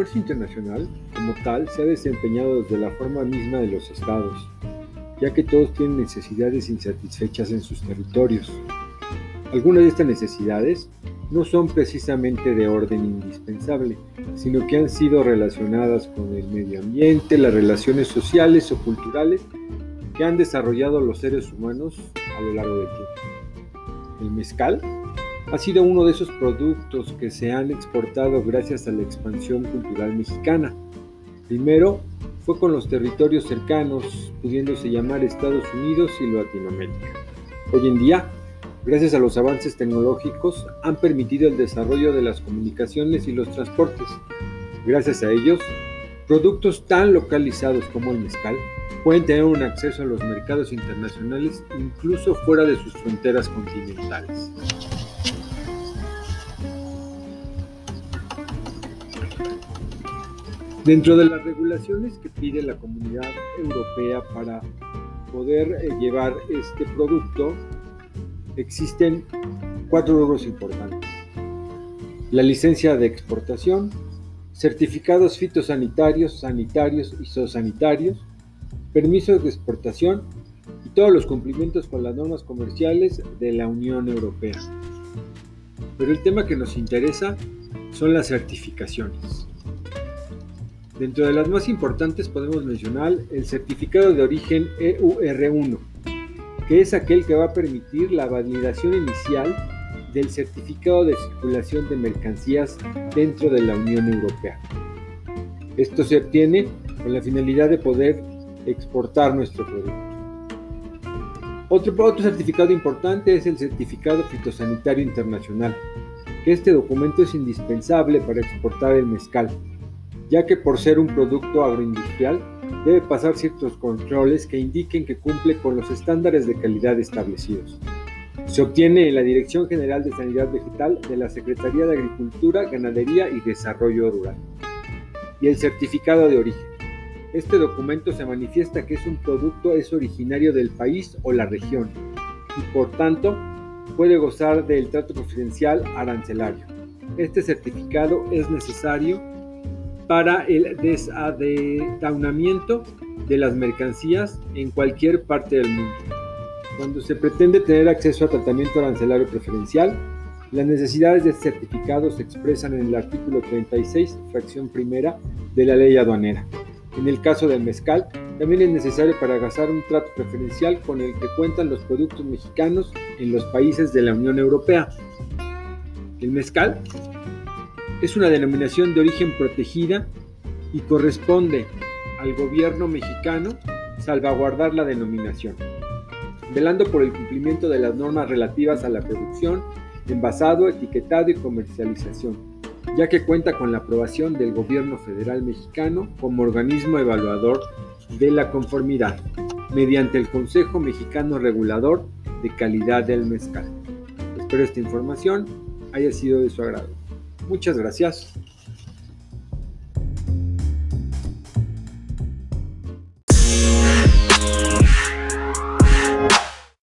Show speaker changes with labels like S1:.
S1: comercio internacional, como tal, se ha desempeñado desde la forma misma de los estados, ya que todos tienen necesidades insatisfechas en sus territorios. Algunas de estas necesidades no son precisamente de orden indispensable, sino que han sido relacionadas con el medio ambiente, las relaciones sociales o culturales que han desarrollado los seres humanos a lo largo del tiempo. El mezcal ha sido uno de esos productos que se han exportado gracias a la expansión cultural mexicana. Primero fue con los territorios cercanos, pudiéndose llamar Estados Unidos y Latinoamérica. Hoy en día, gracias a los avances tecnológicos, han permitido el desarrollo de las comunicaciones y los transportes. Gracias a ellos, productos tan localizados como el mezcal pueden tener un acceso a los mercados internacionales incluso fuera de sus fronteras continentales. Dentro de las regulaciones que pide la comunidad europea para poder eh, llevar este producto, existen cuatro logros importantes. La licencia de exportación, certificados fitosanitarios, sanitarios y zoosanitarios, permisos de exportación y todos los cumplimientos con las normas comerciales de la Unión Europea. Pero el tema que nos interesa son las certificaciones. Dentro de las más importantes podemos mencionar el certificado de origen EUR1, que es aquel que va a permitir la validación inicial del certificado de circulación de mercancías dentro de la Unión Europea. Esto se obtiene con la finalidad de poder exportar nuestro producto. Otro, otro certificado importante es el certificado fitosanitario internacional, que este documento es indispensable para exportar el mezcal ya que por ser un producto agroindustrial debe pasar ciertos controles que indiquen que cumple con los estándares de calidad establecidos. Se obtiene en la Dirección General de Sanidad Vegetal de la Secretaría de Agricultura, Ganadería y Desarrollo Rural. Y el certificado de origen. Este documento se manifiesta que es un producto es originario del país o la región y por tanto puede gozar del trato preferencial arancelario. Este certificado es necesario para el desadetaunamiento de las mercancías en cualquier parte del mundo. Cuando se pretende tener acceso a tratamiento arancelario preferencial, las necesidades de certificado se expresan en el artículo 36, fracción primera de la ley aduanera. En el caso del mezcal, también es necesario para gastar un trato preferencial con el que cuentan los productos mexicanos en los países de la Unión Europea. El mezcal es una denominación de origen protegida y corresponde al gobierno mexicano salvaguardar la denominación, velando por el cumplimiento de las normas relativas a la producción, envasado, etiquetado y comercialización, ya que cuenta con la aprobación del gobierno federal mexicano como organismo evaluador de la conformidad, mediante el Consejo Mexicano Regulador de Calidad del Mezcal. Espero esta información haya sido de su agrado. Muchas gracias.